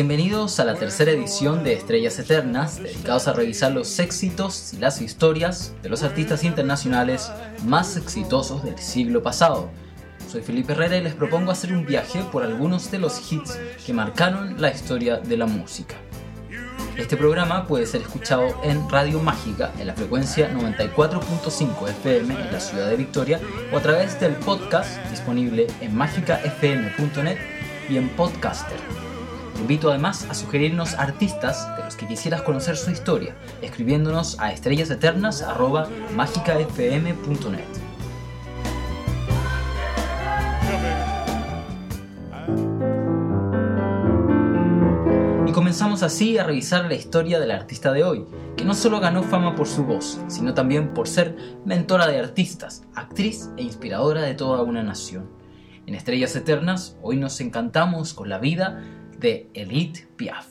Bienvenidos a la tercera edición de Estrellas Eternas, dedicados a revisar los éxitos y las historias de los artistas internacionales más exitosos del siglo pasado. Soy Felipe Herrera y les propongo hacer un viaje por algunos de los hits que marcaron la historia de la música. Este programa puede ser escuchado en Radio Mágica en la frecuencia 94.5 FM en la ciudad de Victoria o a través del podcast disponible en mágicafm.net y en Podcaster. Te invito además a sugerirnos artistas de los que quisieras conocer su historia, escribiéndonos a estrellaseternas.mágicafm.net. Y comenzamos así a revisar la historia del artista de hoy, que no solo ganó fama por su voz, sino también por ser mentora de artistas, actriz e inspiradora de toda una nación. En Estrellas Eternas, hoy nos encantamos con la vida de Edith Piaf.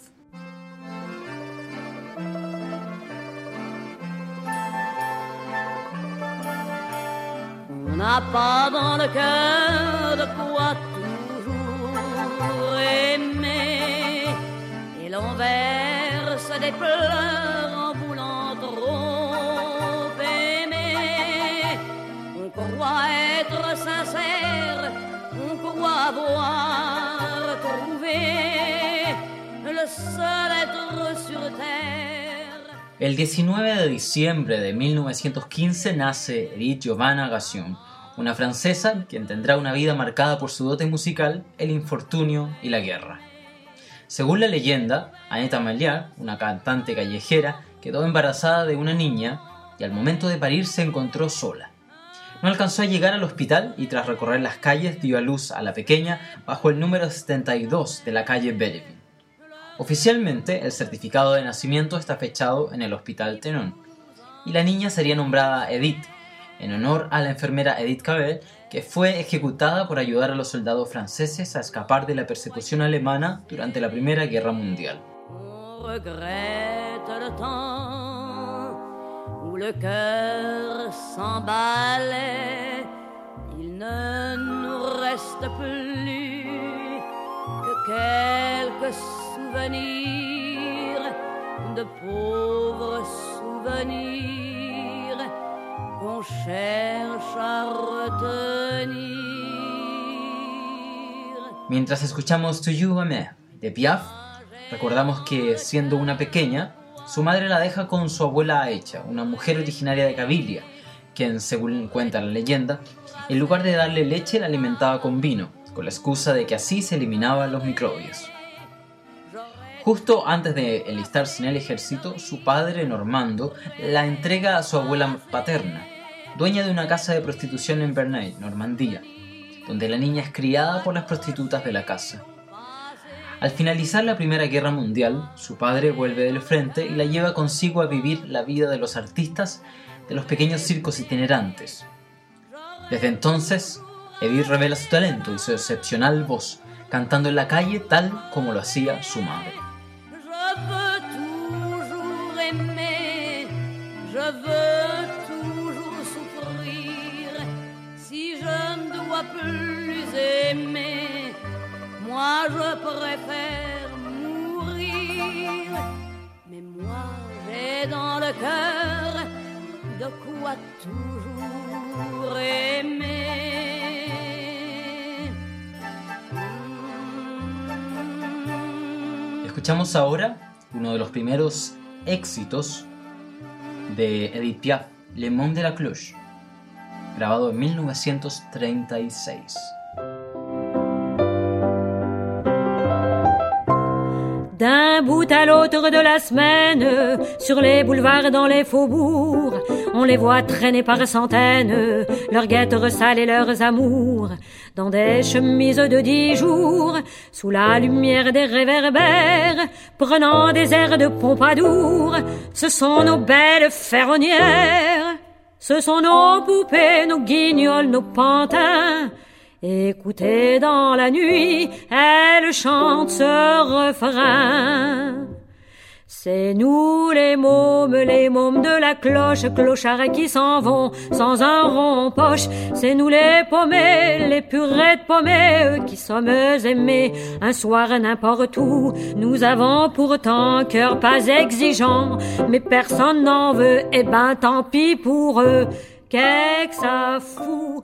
On n'a pas dans le cœur de quoi toujours aimer et l'on verse des pleurs en voulant trop aimer. On croit être sincère, on croit avoir trouvé El 19 de diciembre de 1915 nace Edith Giovanna Gassion, una francesa quien tendrá una vida marcada por su dote musical, el infortunio y la guerra. Según la leyenda, Aneta Maliar, una cantante callejera, quedó embarazada de una niña y al momento de parir se encontró sola. No alcanzó a llegar al hospital y tras recorrer las calles dio a luz a la pequeña bajo el número 72 de la calle Belleville. Oficialmente, el certificado de nacimiento está fechado en el Hospital Tenon, y la niña sería nombrada Edith, en honor a la enfermera Edith Cavell, que fue ejecutada por ayudar a los soldados franceses a escapar de la persecución alemana durante la Primera Guerra Mundial. Le cœur s'emballe. Il ne nous reste plus que quelques souvenirs, de pauvres souvenirs qu'on cherche à retenir. Mientras escuchamos To You Amé de Piaf, recordamos que siendo una pequeña, su madre la deja con su abuela Aicha, una mujer originaria de Cabilia, quien, según cuenta la leyenda, en lugar de darle leche la alimentaba con vino, con la excusa de que así se eliminaban los microbios. Justo antes de enlistarse en el ejército, su padre, Normando, la entrega a su abuela paterna, dueña de una casa de prostitución en Bernay, Normandía, donde la niña es criada por las prostitutas de la casa. Al finalizar la Primera Guerra Mundial, su padre vuelve del frente y la lleva consigo a vivir la vida de los artistas de los pequeños circos itinerantes. Desde entonces, Edith revela su talento y su excepcional voz, cantando en la calle tal como lo hacía su madre. Je préfère mourir. Mais dans le cœur de quoi toujours aimer. Escuchamos ahora uno de los primeros éxitos de Edith Piaf, Le Monde de la Cloche, grabado en 1936. D'un bout à l'autre de la semaine, sur les boulevards, dans les faubourgs, on les voit traîner par centaines, leurs guettes ressales et leurs amours, dans des chemises de dix jours, sous la lumière des réverbères, prenant des airs de pompadour. Ce sont nos belles ferronnières, ce sont nos poupées, nos guignols, nos pantins. Écoutez dans la nuit, elle chante ce refrain. C'est nous les mômes, les mômes de la cloche, clochards qui s'en vont sans un rond poche. C'est nous les paumés, les purettes paumées, qui sommes aimés un soir n'importe où. Nous avons pourtant cœur pas exigeant, mais personne n'en veut, et ben tant pis pour eux. Qu'est-ce que ça fout.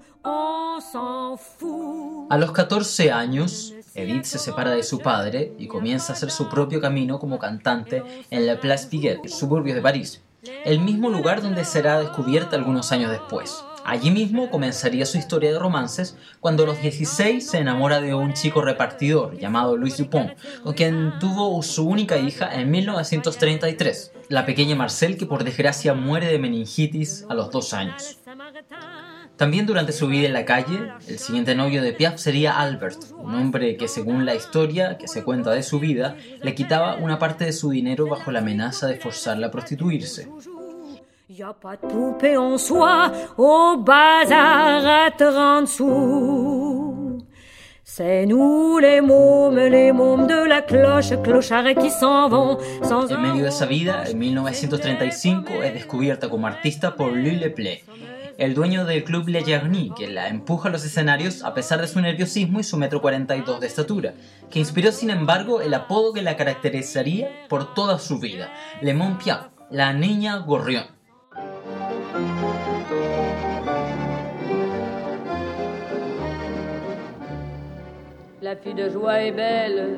A los 14 años, Edith se separa de su padre y comienza a hacer su propio camino como cantante en la Place Pigalle, suburbios de París, el mismo lugar donde será descubierta algunos años después. Allí mismo comenzaría su historia de romances cuando a los 16 se enamora de un chico repartidor llamado Louis Dupont, con quien tuvo su única hija en 1933, la pequeña Marcel que por desgracia muere de meningitis a los dos años. También durante su vida en la calle, el siguiente novio de Piaf sería Albert, un hombre que según la historia que se cuenta de su vida, le quitaba una parte de su dinero bajo la amenaza de forzarla a prostituirse. Y a pas de poupée en soie au bazar à 30 sous. C'est nous les mômes, les mômes de la cloche, clochards qui s'en vont sans En medio de esa vida, en 1935 es descubierta como artista por Louis Leplay, el dueño del club Le Jarny, que la empuja a los escenarios a pesar de su nerviosismo y su metro 42 de estatura, que inspiró sin embargo el apodo que la caracterizaría por toda su vida, Le Mon Piaf, la niña gorrión. La fille de joie est belle,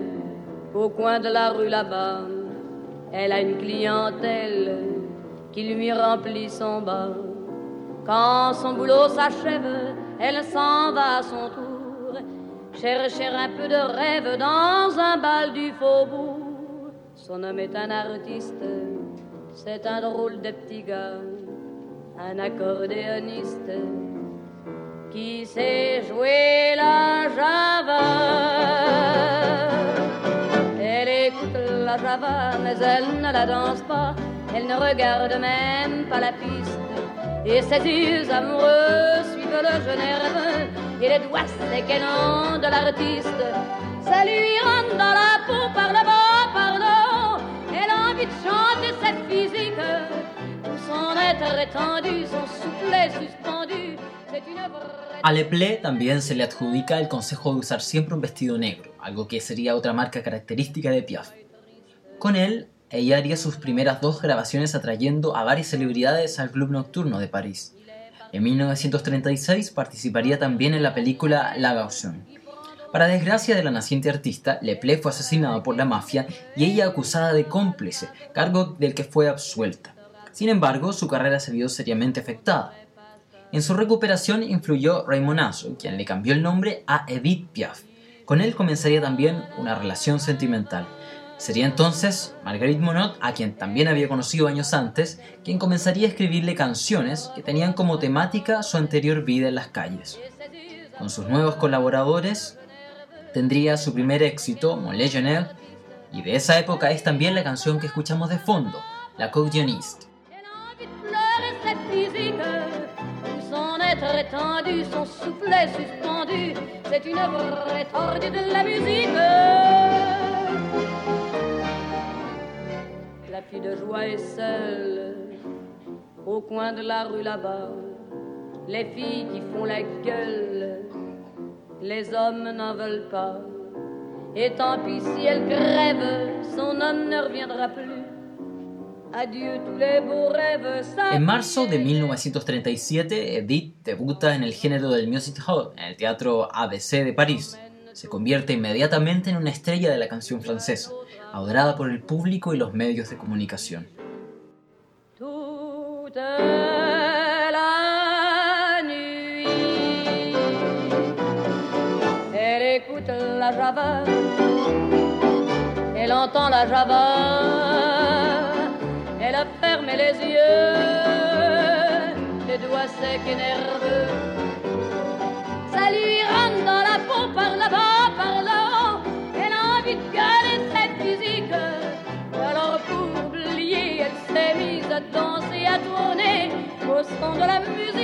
au coin de la rue là-bas. Elle a une clientèle qui lui remplit son bas. Quand son boulot s'achève, elle s'en va à son tour, chercher un peu de rêve dans un bal du faubourg. Son homme est un artiste, c'est un drôle de petit gars, un accordéoniste qui sait jouer la java. Elle écoute la java, mais elle ne la danse pas. Elle ne regarde même pas la piste. Et ses yeux amoureux suivent le jeune nerveux. Et les doigts séquennants de l'artiste. Ça lui rentre dans la peau par le bas, par le haut. Elle a envie de chanter cette physique. Tout son être étendu, son soufflet suspendu. C'est une. A Leplé también se le adjudica el consejo de usar siempre un vestido negro, algo que sería otra marca característica de Piaf. Con él, ella haría sus primeras dos grabaciones atrayendo a varias celebridades al Club Nocturno de París. En 1936 participaría también en la película La Gauchon. Para desgracia de la naciente artista, Leplé fue asesinado por la mafia y ella acusada de cómplice, cargo del que fue absuelta. Sin embargo, su carrera se vio seriamente afectada. En su recuperación influyó Raymond Asso, quien le cambió el nombre a Edith Piaf. Con él comenzaría también una relación sentimental. Sería entonces Marguerite Monod, a quien también había conocido años antes, quien comenzaría a escribirle canciones que tenían como temática su anterior vida en las calles. Con sus nuevos colaboradores tendría su primer éxito, Mon Legionnaire, y de esa época es también la canción que escuchamos de fondo, La Cordioniste. Fille de joie est seule, au coin de la rue là-bas. Les filles qui font la gueule, les hommes n'en veulent pas. Et tant pis si elle crève, son homme ne reviendra plus. En marzo de 1937, Edith debuta en el género del music hall en el teatro ABC de París. Se convierte inmediatamente en una estrella de la canción francesa, adorada por el público y los medios de comunicación. toute la nuit. Elle écoute la java, elle entend la java, elle a fermé les yeux, les doigts secs et nerveux. Ça lui rentre dans la peau par là-bas, danser, tourner son de la musique.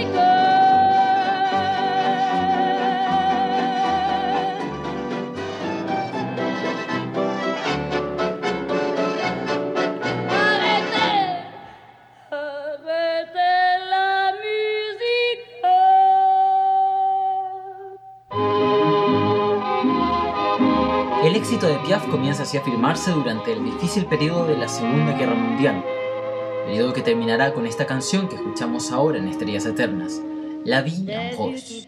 El éxito de Piaf comienza así a afirmarse durante el difícil periodo de la Segunda Guerra Mundial, periodo que terminará con esta canción que escuchamos ahora en Estrellas Eternas, La vie en rose.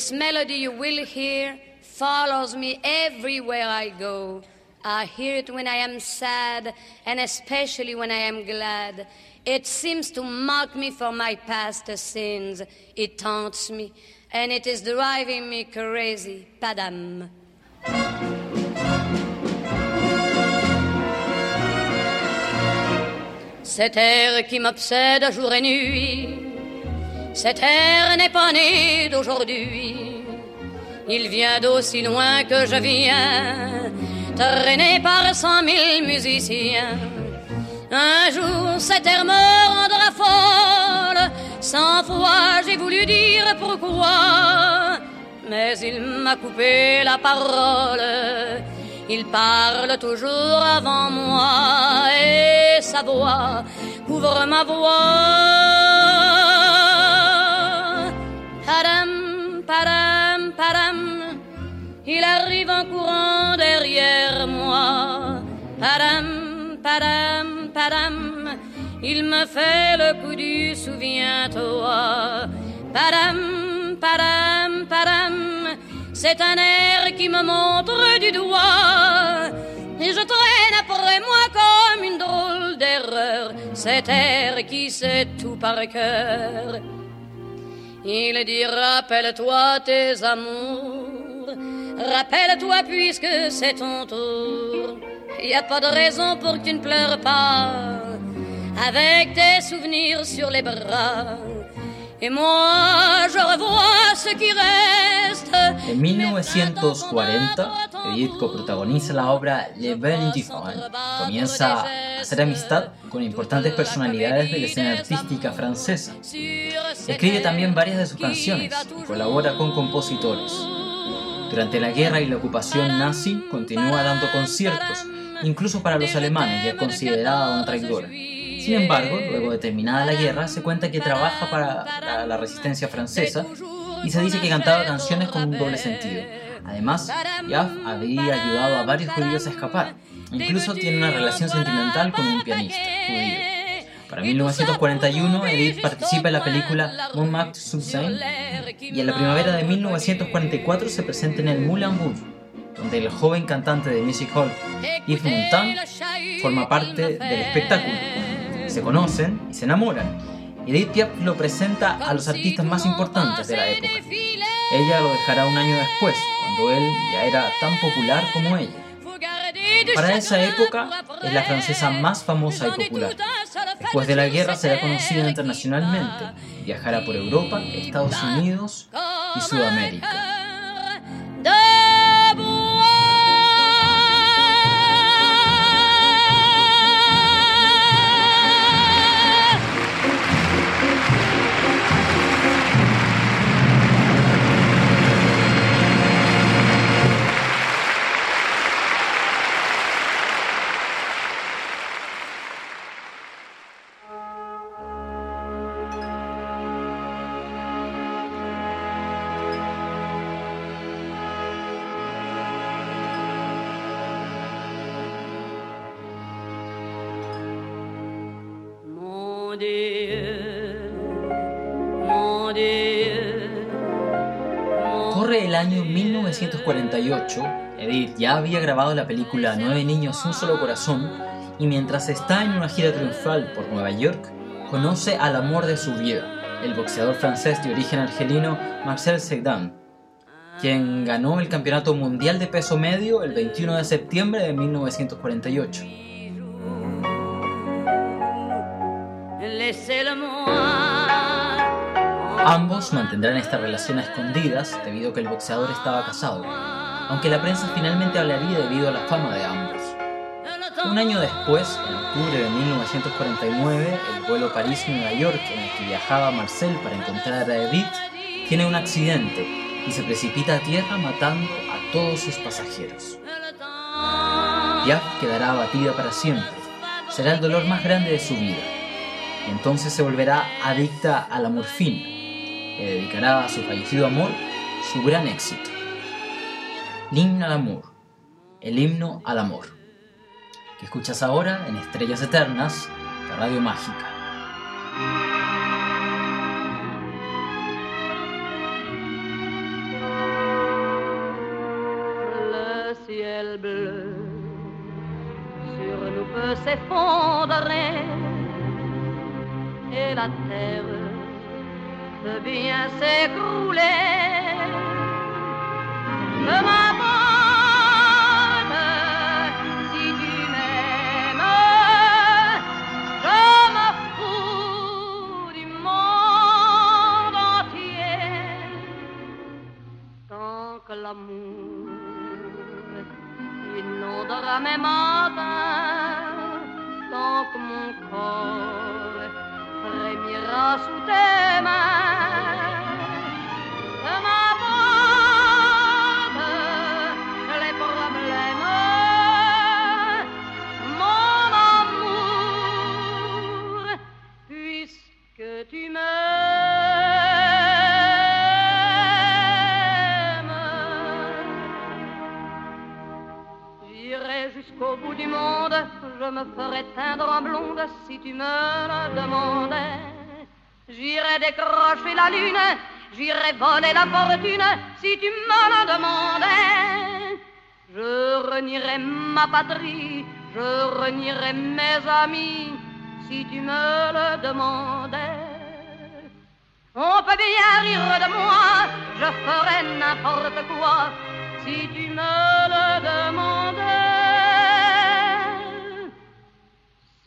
This melody you will hear follows me everywhere I go. I hear it when I am sad and especially when I am glad. It seems to mock me for my past sins. It taunts me and it is driving me crazy. Padam. Cet air qui m'obsède jour et nuit, cet air n'est pas né d'aujourd'hui. Il vient d'aussi loin que je viens, traîné par cent mille musiciens. Un jour cet air me rendra folle, cent fois j'ai voulu dire pourquoi, mais il m'a coupé la parole. Il parle toujours avant moi et sa voix couvre ma voix. Il me fait le coup du souviens-toi. Padam, padam, padam, c'est un air qui me montre du doigt. Et je traîne après moi comme une drôle d'erreur, cet air qui sait tout par cœur. Il dit rappelle-toi tes amours, rappelle-toi puisque c'est ton tour. Y a pas de raison pour que tu ne pleures pas, avec tes souvenirs sur les bras. Et moi, je revois ce qui reste. En 1940, Edith coprotagoniza la obra Le Bel Différent. Comienza a hacer amistad con importantes personalidades de la escena artística francesa. Escribe también varias de sus canciones y colabora con compositores. Durante la guerra y la ocupación nazi, continúa dando conciertos, incluso para los alemanes, ya considerada una traidora. Sin embargo, luego de terminada la guerra, se cuenta que trabaja para la, resistencia francesa y se dice que cantaba canciones con un doble sentido. Además, Piaf había ayudado a varios judíos a escapar. Incluso tiene una relación sentimental con un pianista judío. Para 1941, Edith participa en la película Montmartre sous Seine y en la primavera de 1944 se presenta en el Moulin Rouge, donde el joven cantante de music hall Yves Montand forma parte del espectáculo. Se conocen y se enamoran. Edith Piaf lo presenta a los artistas más importantes de la época. Ella lo dejará un año después, cuando él ya era tan popular como ella. Para esa época es la francesa más famosa y popular. Después de la guerra será conocida internacionalmente. Viajará por Europa, Estados Unidos y Sudamérica. 1948, Edith ya había grabado la película Nueve niños, un solo corazón, y mientras está en una gira triunfal por Nueva York, conoce al amor de su vida, el boxeador francés de origen argelino Marcel Cerdan, quien ganó el Campeonato Mundial de Peso Medio el 21 de septiembre de 1948. laissez-le-moi. Ambos mantendrán esta relación a escondidas debido a que el boxeador estaba casado, aunque la prensa finalmente hablaría debido a la fama de ambos. Un año después, en octubre de 1949, el vuelo París-Nueva York en el que viajaba Marcel para encontrar a Edith tiene un accidente y se precipita a tierra matando a todos sus pasajeros. Piaf quedará abatida para siempre. Será el dolor más grande de su vida. Y entonces se volverá adicta a la morfina. Le dedicará a su fallecido amor su gran éxito. L'hymne al amor. El himno al amor. Que escuchas ahora en Estrellas Eternas de Radio Mágica. Ciel bleu sur nous peut s'effondrer et la terre peut bien s'écrouler. L'amour. Inondera mes matins, tant que mon corps frémira sous tes monde, je me ferai teindre en blonde si tu me le demandais. J'irai décrocher la lune, j'irai voler la fortune si tu me le demandais. Je renierai ma patrie, je renierai mes amis si tu me le demandais. On peut bien rire de moi, je ferai n'importe quoi si tu me le demandais.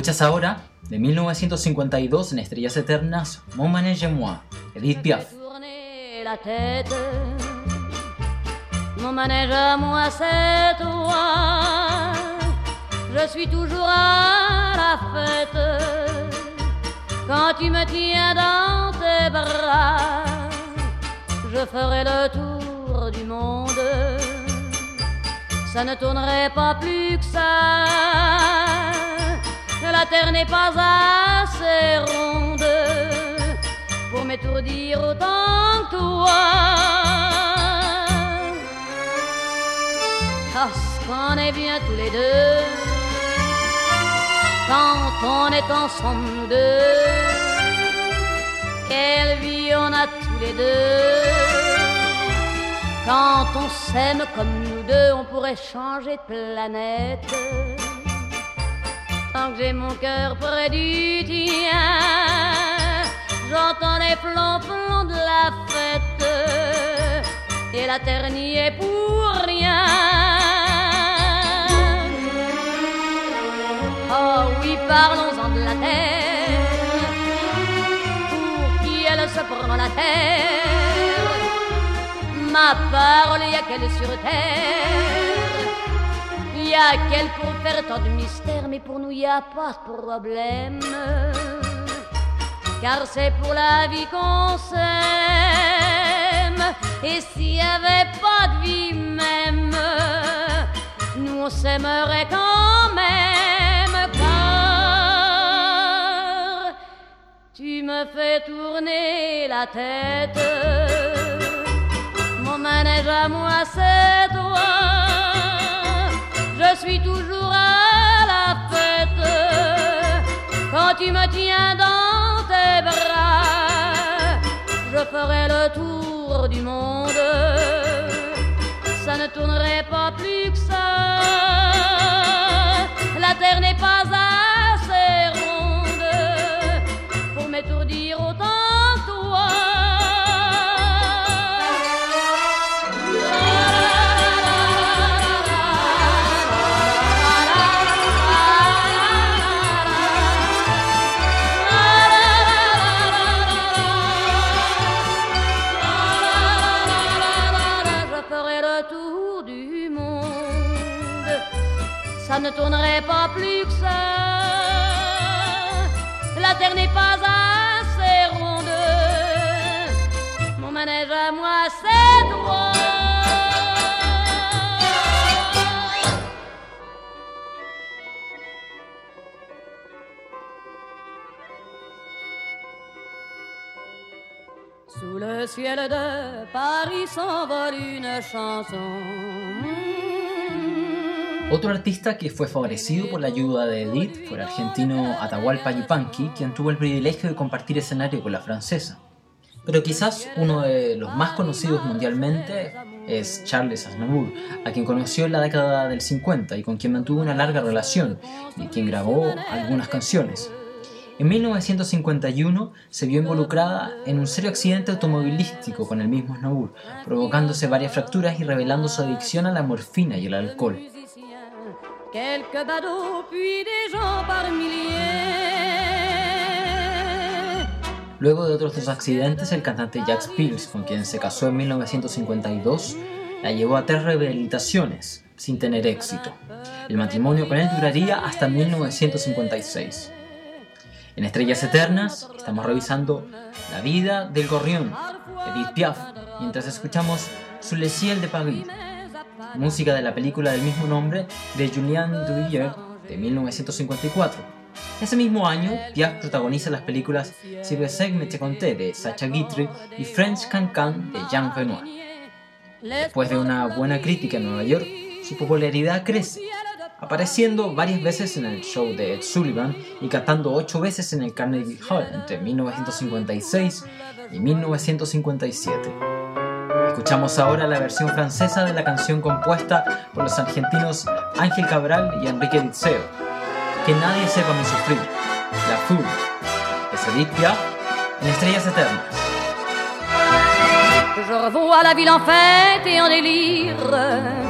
Escuchas ahora, de 1952 en Estrellas Eternas, Mon manège moi, Edith Piaf. La tête. Mon manège à moi, c'est toi. Je suis toujours à la fête. Quand tu me tiens dans tes bras, je ferai le tour du monde. Ça ne tournerait pas plus que ça la terre n'est pas assez ronde pour m'étourdir autant que toi. Parce qu'on est bien tous les deux quand on est ensemble nous deux. Quelle vie on a tous les deux. Quand on s'aime comme nous deux, on pourrait changer de planète Que j'ai mon cœur près du tien, j'entends les plans de la fête et la terre n'y est pour rien. Oh oui, parlons-en de la terre, pour qui elle se prend la terre? Ma parole, y a qu'elle sur terre? Y a qu'elle pour faire tant de mystères, pour nous y a pas de problème. Car c'est pour la vie qu'on s'aime. Et s'il y avait pas de vie même, nous on s'aimerait quand même. Car tu me fais tourner la tête. Mon manège à moi, c'est toi je suis toujours à Quand tu me tiens dans tes bras, je ferai le tour du monde. Ça ne tournerait pas plus que ça. La terre n'est pas assez ronde pour m'étourdir ciel de Paris s'envole une chanson. Otro artista que fue favorecido por la ayuda de Edith fue el argentino Atahualpa Yupanqui, quien tuvo el privilegio de compartir escenario con la francesa. Pero quizás uno de los más conocidos mundialmente es Charles Aznavour, a quien conoció en la década del 50 y con quien mantuvo una larga relación y quien grabó algunas canciones. En 1951 se vio involucrada en un serio accidente automovilístico con el mismo Aznavour, provocándose varias fracturas y revelando su adicción a la morfina y el alcohol. Luego de otros dos accidentes, el cantante Jack Pills, con quien se casó en 1952, la llevó a tres rehabilitaciones sin tener éxito. El matrimonio con él duraría hasta 1956. En Estrellas Eternas estamos revisando la vida del gorrión, Edith Piaf, mientras escuchamos Sous le ciel de Paris, música de la película del mismo nombre de Julien Duvier de 1954. Ese mismo año, Piaf protagoniza las películas Si vous me te conté de Sacha Guitry y French Cancan de Jean Renoir. Después de una buena crítica en Nueva York, su popularidad crece, apareciendo varias veces en el show de Ed Sullivan y cantando ocho veces en el Carnegie Hall entre 1956 y 1957. Escuchamos ahora la versión francesa de la canción compuesta por los argentinos Ángel Cabral y Enrique Dizeo, Que nadie sepa mi sufrir, La Foule, de Edith en Estrellas Eternas. Je revois la ville en fête et en délire,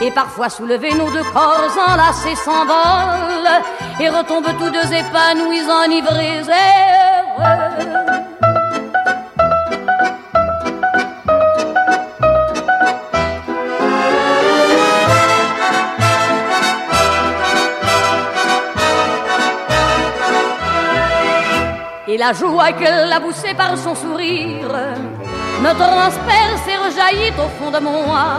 Et parfois soulevés, nos deux corps enlacés s'envolent et retombent tous deux épanouis, enivrés et heureux. Et la joie qu'elle a poussée par son sourire me transperce et rejaillit au fond de moi.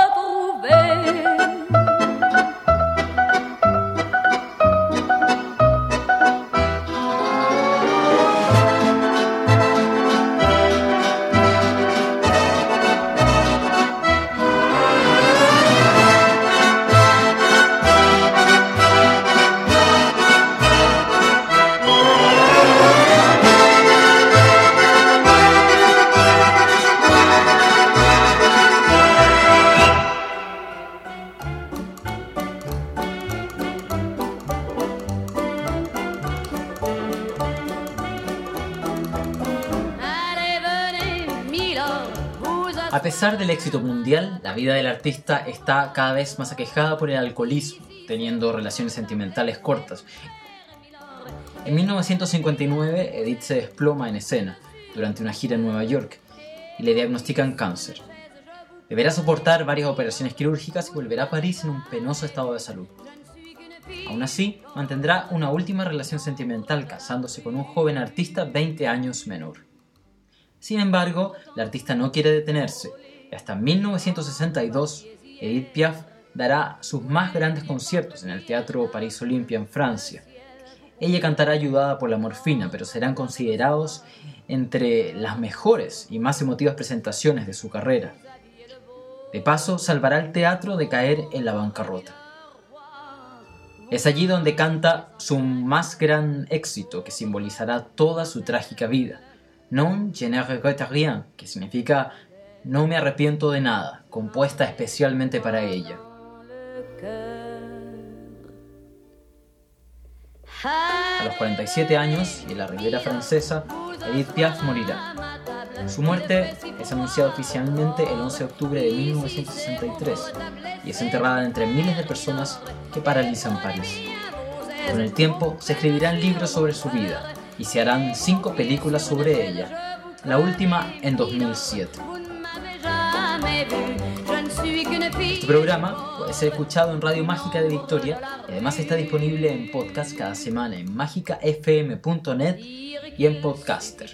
del éxito mundial, la vida del artista está cada vez más aquejada por el alcoholismo, teniendo relaciones sentimentales cortas. En 1959, Edith se desploma en escena durante una gira en Nueva York y le diagnostican cáncer. Deberá soportar varias operaciones quirúrgicas y volverá a París en un penoso estado de salud. Aún así, mantendrá una última relación sentimental casándose con un joven artista 20 años menor. Sin embargo, la artista no quiere detenerse y hasta 1962 Edith Piaf dará sus más grandes conciertos en el Teatro París Olympia en Francia. Ella cantará ayudada por la morfina, pero serán considerados entre las mejores y más emotivas presentaciones de su carrera. De paso, salvará el teatro de caer en la bancarrota. Es allí donde canta su más gran éxito que simbolizará toda su trágica vida, Non je ne regrette rien, que significa No me arrepiento de nada, compuesta especialmente para ella. A los 47 años y en la Ribera Francesa, Edith Piaf morirá. Su muerte es anunciada oficialmente el 11 de octubre de 1963 y es enterrada entre miles de personas que paralizan París. Con el tiempo se escribirán libros sobre su vida y se harán cinco películas sobre ella, la última en 2007. Programa puede ser escuchado en Radio Mágica de Victoria y además está disponible en podcast cada semana en mágicafm.net y en Podcaster.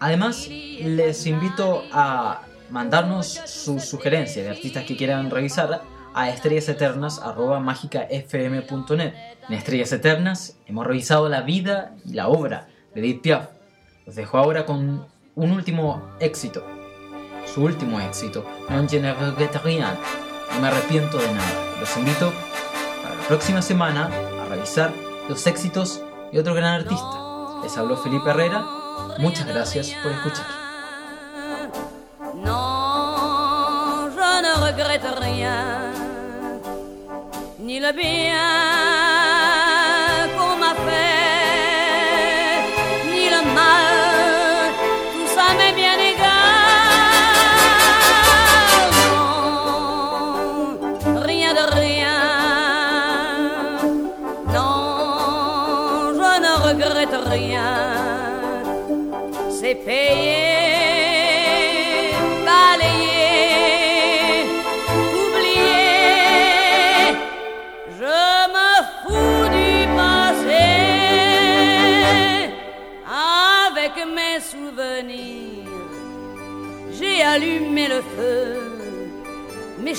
Además, les invito a mandarnos sus sugerencias de artistas que quieran revisar a estrellaseternas.mágicafm.net. En Estrellas Eternas hemos revisado la vida y la obra de Edith Piaf. Los dejo ahora con un último éxito. Su último éxito, Non je ne regrette rien. No me arrepiento de nada. Los invito para la próxima semana a revisar los éxitos de otro gran artista. Les habló Felipe Herrera. Muchas gracias por escuchar.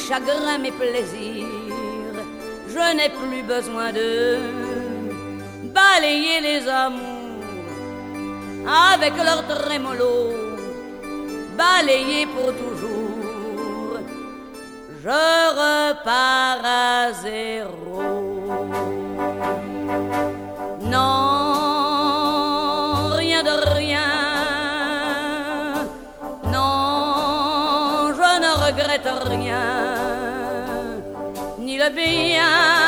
Chagrins, mes plaisirs. Je n'ai plus besoin de balayer les amours avec leur trémolo, balayé pour toujours. Je repars à zéro. Non, rien de rien. Non, je ne regrette rien, Gabriel.